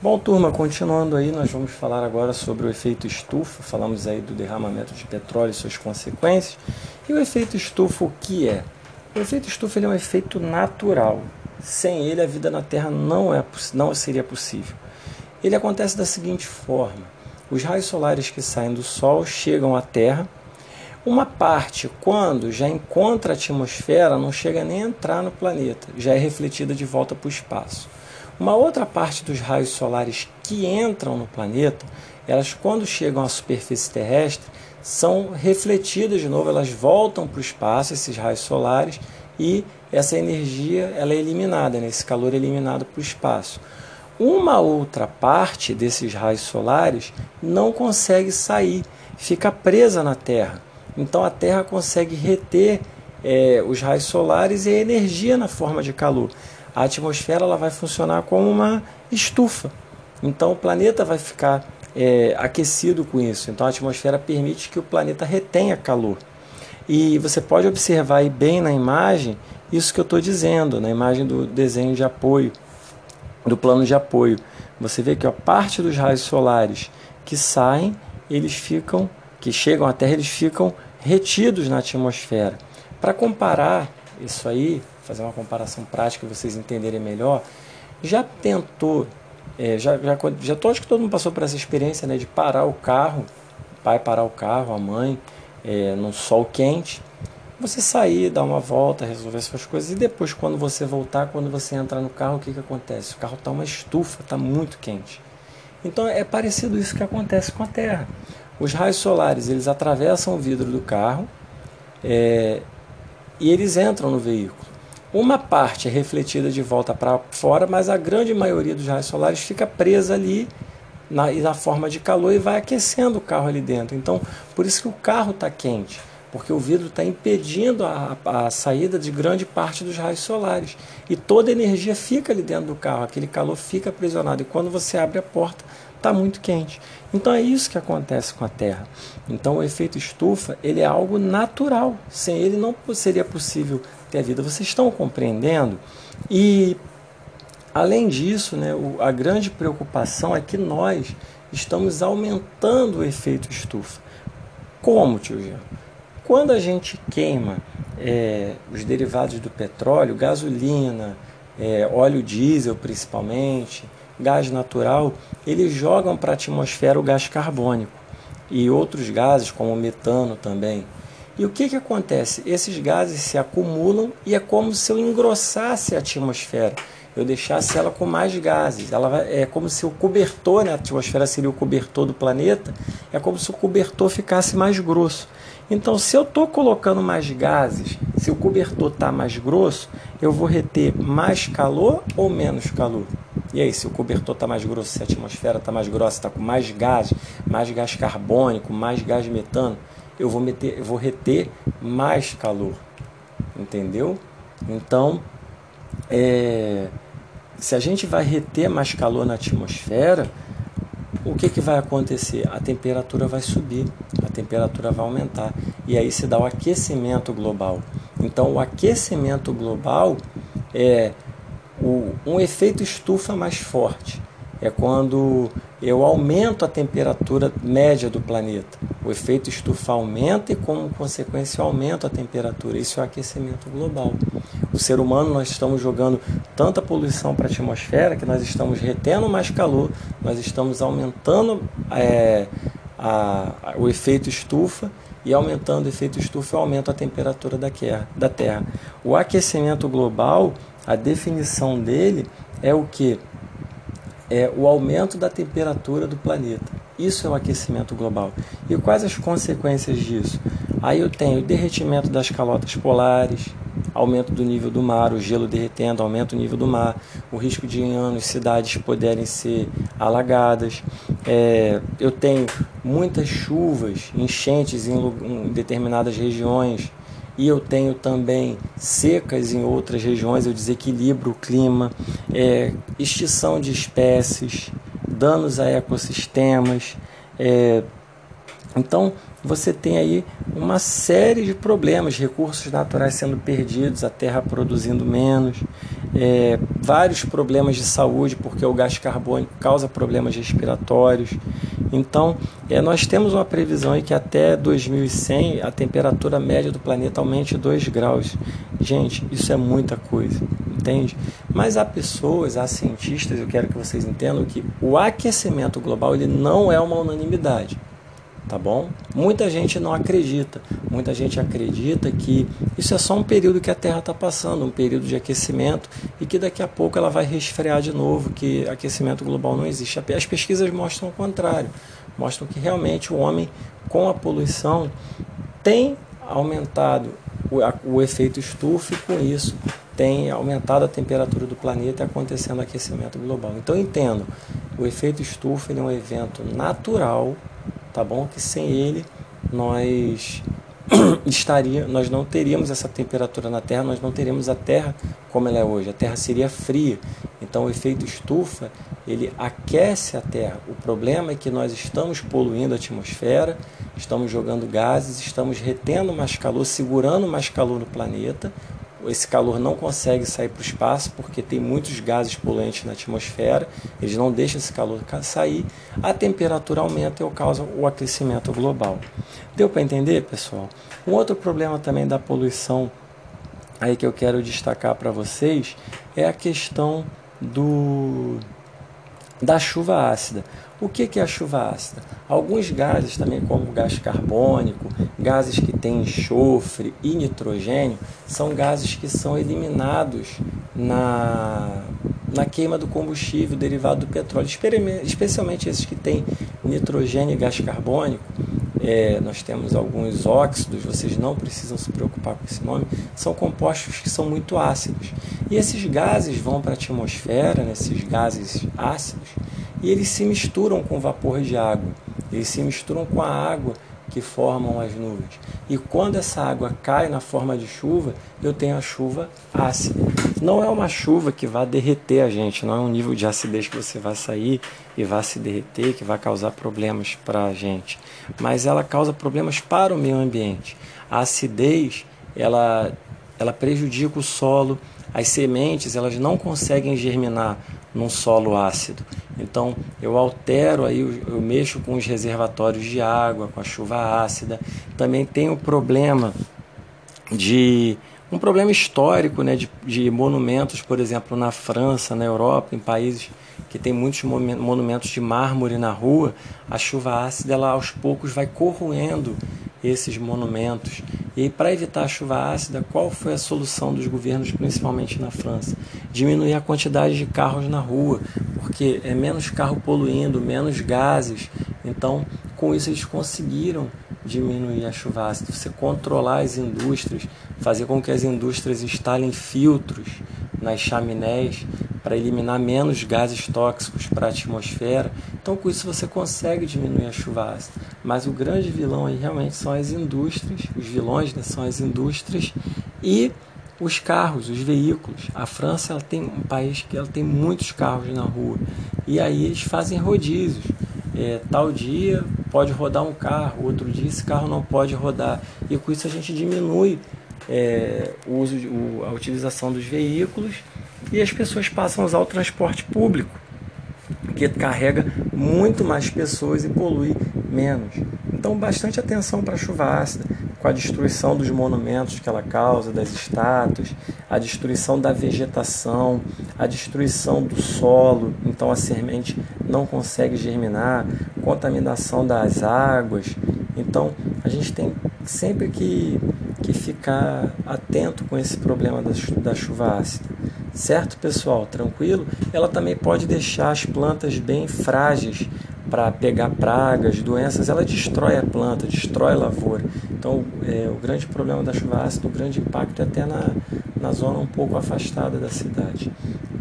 Bom, turma, continuando aí, nós vamos falar agora sobre o efeito estufa. Falamos aí do derramamento de petróleo e suas consequências. E o efeito estufa, o que é? O efeito estufa é um efeito natural. Sem ele, a vida na Terra não, é, não seria possível. Ele acontece da seguinte forma: os raios solares que saem do Sol chegam à Terra. Uma parte, quando já encontra a atmosfera, não chega nem a entrar no planeta, já é refletida de volta para o espaço. Uma outra parte dos raios solares que entram no planeta, elas quando chegam à superfície terrestre, são refletidas de novo, elas voltam para o espaço, esses raios solares, e essa energia ela é eliminada, né? esse calor é eliminado para o espaço. Uma outra parte desses raios solares não consegue sair, fica presa na Terra. Então a Terra consegue reter é, os raios solares e a energia na forma de calor a atmosfera ela vai funcionar como uma estufa. Então o planeta vai ficar é, aquecido com isso. Então a atmosfera permite que o planeta retenha calor. E você pode observar aí bem na imagem isso que eu estou dizendo, na imagem do desenho de apoio, do plano de apoio. Você vê que a parte dos raios solares que saem, eles ficam, que chegam à Terra, eles ficam retidos na atmosfera. Para comparar isso aí, fazer uma comparação prática vocês entenderem melhor, já tentou, é, já, já, já tô, acho que todo mundo passou por essa experiência né, de parar o carro, o pai parar o carro, a mãe, é, no sol quente, você sair, dar uma volta, resolver suas coisas e depois quando você voltar, quando você entrar no carro, o que, que acontece? O carro está uma estufa, está muito quente. Então é parecido isso que acontece com a Terra. Os raios solares eles atravessam o vidro do carro é, e eles entram no veículo. Uma parte é refletida de volta para fora, mas a grande maioria dos raios solares fica presa ali na, na forma de calor e vai aquecendo o carro ali dentro. Então, por isso que o carro está quente, porque o vidro está impedindo a, a saída de grande parte dos raios solares. E toda a energia fica ali dentro do carro, aquele calor fica aprisionado. E quando você abre a porta, está muito quente. Então é isso que acontece com a Terra. Então o efeito estufa ele é algo natural. Sem ele não seria possível ter a vida. Vocês estão compreendendo? E além disso, né, a grande preocupação é que nós estamos aumentando o efeito estufa. Como, tio Jean? Quando a gente queima é, os derivados do petróleo, gasolina, é, óleo diesel principalmente, gás natural, eles jogam para a atmosfera o gás carbônico e outros gases, como o metano também. E o que, que acontece? Esses gases se acumulam e é como se eu engrossasse a atmosfera, eu deixasse ela com mais gases. Ela vai, é como se o cobertor, né, a atmosfera seria o cobertor do planeta, é como se o cobertor ficasse mais grosso. Então, se eu estou colocando mais gases, se o cobertor está mais grosso, eu vou reter mais calor ou menos calor? E aí, se o cobertor está mais grosso, se a atmosfera está mais grossa, está com mais gás, mais gás carbônico, mais gás metano, eu vou, meter, eu vou reter mais calor, entendeu? Então, é, se a gente vai reter mais calor na atmosfera, o que, que vai acontecer? A temperatura vai subir, a temperatura vai aumentar. E aí se dá o aquecimento global. Então, o aquecimento global é o, um efeito estufa mais forte. É quando eu aumento a temperatura média do planeta. O efeito estufa aumenta e, como consequência, aumenta a temperatura. Isso é o aquecimento global. O ser humano, nós estamos jogando tanta poluição para a atmosfera que nós estamos retendo mais calor, nós estamos aumentando é, a, a, o efeito estufa e aumentando o efeito estufa aumenta a temperatura da, da Terra. O aquecimento global, a definição dele é o que? É o aumento da temperatura do planeta. Isso é o aquecimento global. E quais as consequências disso? Aí eu tenho o derretimento das calotas polares, aumento do nível do mar, o gelo derretendo, aumento do nível do mar, o risco de em anos cidades poderem ser alagadas. É, eu tenho muitas chuvas, enchentes em, em determinadas regiões, e eu tenho também secas em outras regiões, eu desequilibro o clima, é, extinção de espécies, danos a ecossistemas. É, então, você tem aí uma série de problemas, recursos naturais sendo perdidos, a terra produzindo menos, é, vários problemas de saúde, porque o gás carbônico causa problemas respiratórios. Então, é, nós temos uma previsão aí que até 2100 a temperatura média do planeta aumente 2 graus. Gente, isso é muita coisa, entende? Mas há pessoas, há cientistas, eu quero que vocês entendam que o aquecimento global ele não é uma unanimidade tá bom? Muita gente não acredita, muita gente acredita que isso é só um período que a Terra está passando, um período de aquecimento e que daqui a pouco ela vai resfriar de novo, que aquecimento global não existe. As pesquisas mostram o contrário, mostram que realmente o homem com a poluição tem aumentado o, o efeito estufa e com isso tem aumentado a temperatura do planeta acontecendo aquecimento global. Então entendo, o efeito estufa é um evento natural tá bom? Que sem ele nós estaria, nós não teríamos essa temperatura na Terra, nós não teríamos a Terra como ela é hoje. A Terra seria fria. Então o efeito estufa, ele aquece a Terra. O problema é que nós estamos poluindo a atmosfera, estamos jogando gases, estamos retendo mais calor, segurando mais calor no planeta esse calor não consegue sair para o espaço porque tem muitos gases poluentes na atmosfera, eles não deixam esse calor sair, a temperatura aumenta e causa o aquecimento global. Deu para entender, pessoal? Um outro problema também da poluição aí que eu quero destacar para vocês é a questão do da chuva ácida. O que é a chuva ácida? Alguns gases também, como gás carbônico, gases que têm enxofre e nitrogênio, são gases que são eliminados na, na queima do combustível derivado do petróleo, especialmente esses que têm nitrogênio e gás carbônico. É, nós temos alguns óxidos, vocês não precisam se preocupar com esse nome, são compostos que são muito ácidos. E esses gases vão para a atmosfera, né, esses gases ácidos, e eles se misturam com vapor de água, eles se misturam com a água que formam as nuvens. E quando essa água cai na forma de chuva, eu tenho a chuva ácida. Não é uma chuva que vai derreter a gente, não é um nível de acidez que você vai sair e vai se derreter, que vai causar problemas para a gente. Mas ela causa problemas para o meio ambiente. A acidez, ela, ela prejudica o solo, as sementes elas não conseguem germinar num solo ácido. Então eu altero aí, eu mexo com os reservatórios de água, com a chuva ácida. Também tem o problema de um problema histórico né, de, de monumentos, por exemplo, na França, na Europa, em países que tem muitos monumentos de mármore na rua, a chuva ácida ela aos poucos vai corroendo esses monumentos. E para evitar a chuva ácida, qual foi a solução dos governos, principalmente na França? Diminuir a quantidade de carros na rua, porque é menos carro poluindo, menos gases. Então, com isso eles conseguiram diminuir a chuva ácida. Você controlar as indústrias, fazer com que as indústrias instalem filtros nas chaminés para eliminar menos gases tóxicos para a atmosfera. Então, com isso, você consegue diminuir a chuva ácida. Mas o grande vilão aí realmente são as indústrias, os vilões né, são as indústrias e os carros, os veículos. A França ela tem um país que ela tem muitos carros na rua e aí eles fazem rodízios. É, tal dia pode rodar um carro, outro dia esse carro não pode rodar e com isso a gente diminui é, o uso, o, a utilização dos veículos e as pessoas passam a usar o transporte público, que carrega muito mais pessoas e polui menos. Então, bastante atenção para a chuva ácida, com a destruição dos monumentos que ela causa, das estátuas, a destruição da vegetação, a destruição do solo, então a semente não consegue germinar, contaminação das águas. Então, a gente tem sempre que, que ficar atento com esse problema da, da chuva ácida. Certo, pessoal? Tranquilo? Ela também pode deixar as plantas bem frágeis para pegar pragas, doenças. Ela destrói a planta, destrói a lavoura. Então, é, o grande problema da chuva ácida, o grande impacto é até na, na zona um pouco afastada da cidade.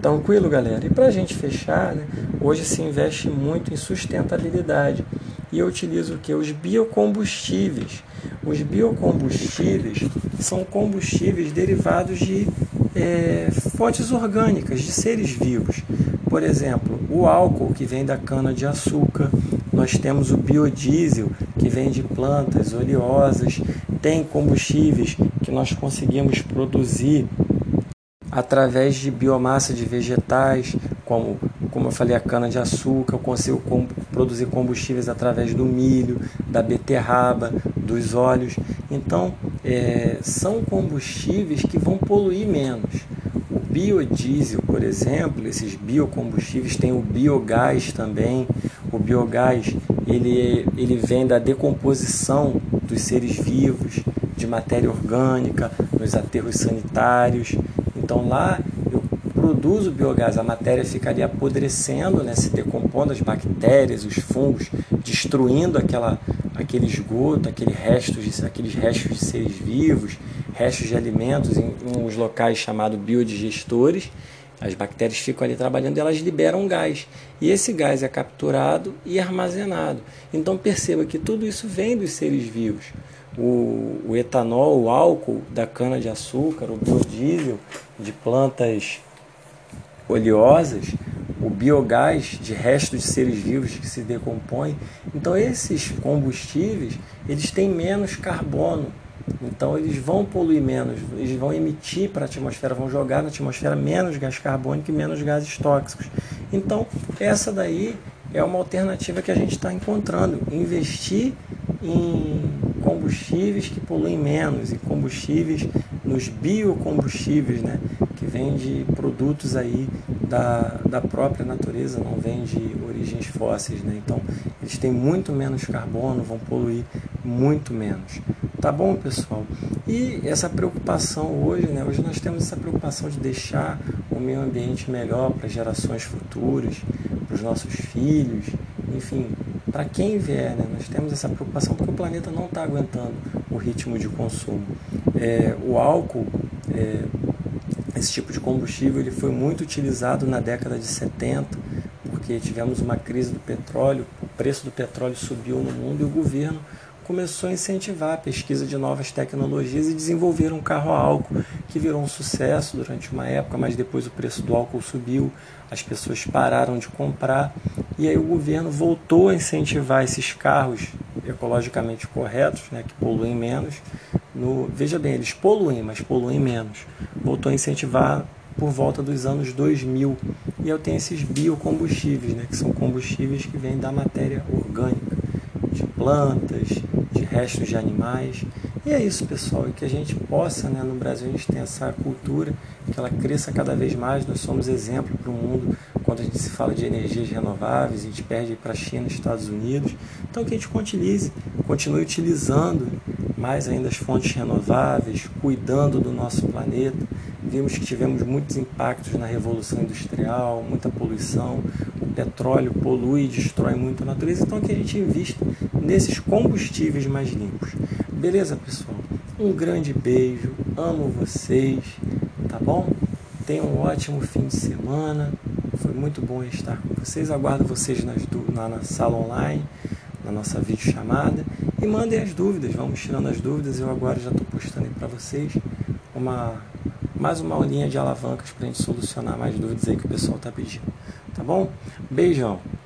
Tranquilo, galera? E para a gente fechar, né, hoje se investe muito em sustentabilidade. E eu utilizo o que? Os biocombustíveis. Os biocombustíveis são combustíveis derivados de é, fontes orgânicas, de seres vivos. Por exemplo, o álcool que vem da cana-de-açúcar, nós temos o biodiesel que vem de plantas oleosas, tem combustíveis que nós conseguimos produzir através de biomassa de vegetais, como, como eu falei, a cana-de-açúcar, eu consigo com, produzir combustíveis através do milho, da beterraba, dos óleos. Então, é, são combustíveis que vão poluir menos. O biodiesel, por exemplo, esses biocombustíveis, tem o biogás também. O biogás ele, ele vem da decomposição dos seres vivos, de matéria orgânica, nos aterros sanitários. Então lá eu produzo biogás, a matéria fica ali apodrecendo, né, se decompondo, as bactérias, os fungos, destruindo aquela, aquele esgoto, aquele resto de, aqueles restos de seres vivos, restos de alimentos em, em uns locais chamados biodigestores. As bactérias ficam ali trabalhando e elas liberam gás. E esse gás é capturado e armazenado. Então perceba que tudo isso vem dos seres vivos o, o etanol, o álcool da cana-de-açúcar, o biodiesel de plantas oleosas, o biogás de restos de seres vivos que se decompõem. Então esses combustíveis, eles têm menos carbono. Então eles vão poluir menos, eles vão emitir para a atmosfera, vão jogar na atmosfera menos gás carbônico e menos gases tóxicos. Então essa daí é uma alternativa que a gente está encontrando, investir em combustíveis que poluem menos, e combustíveis nos biocombustíveis, né, que vêm de produtos aí da, da própria natureza, não vêm de origens fósseis. Né? Então, eles têm muito menos carbono, vão poluir muito menos. Tá bom, pessoal? E essa preocupação hoje, né? Hoje nós temos essa preocupação de deixar o meio ambiente melhor para gerações futuras, para os nossos filhos, enfim, para quem vier, né? Nós temos essa preocupação porque o planeta não está aguentando o ritmo de consumo. É, o álcool, é, esse tipo de combustível, ele foi muito utilizado na década de 70, porque tivemos uma crise do petróleo, o preço do petróleo subiu no mundo e o governo começou a incentivar a pesquisa de novas tecnologias e desenvolver um carro a álcool que virou um sucesso durante uma época, mas depois o preço do álcool subiu, as pessoas pararam de comprar e aí o governo voltou a incentivar esses carros ecologicamente corretos, né, que poluem menos. No, veja bem, eles poluem, mas poluem menos. Voltou a incentivar por volta dos anos 2000. E eu tenho esses biocombustíveis, né, que são combustíveis que vêm da matéria orgânica, de plantas, de restos de animais. E é isso, pessoal, e que a gente possa, né, no Brasil, a gente tem essa cultura, que ela cresça cada vez mais. Nós somos exemplo para o mundo quando a gente se fala de energias renováveis, a gente perde para a China Estados Unidos. Então, que a gente continue, continue utilizando mais ainda as fontes renováveis, cuidando do nosso planeta. Vimos que tivemos muitos impactos na Revolução Industrial, muita poluição, o petróleo polui e destrói muito a natureza, então que a gente invista nesses combustíveis mais limpos. Beleza, pessoal? Um grande beijo, amo vocês, tá bom? Tenham um ótimo fim de semana. Foi muito bom estar com vocês. Aguardo vocês nas, na, na sala online, na nossa videochamada. E mandem as dúvidas, vamos tirando as dúvidas. Eu agora já estou postando aí para vocês uma, mais uma aulinha de alavancas para a gente solucionar mais dúvidas aí que o pessoal está pedindo. Tá bom? Beijão!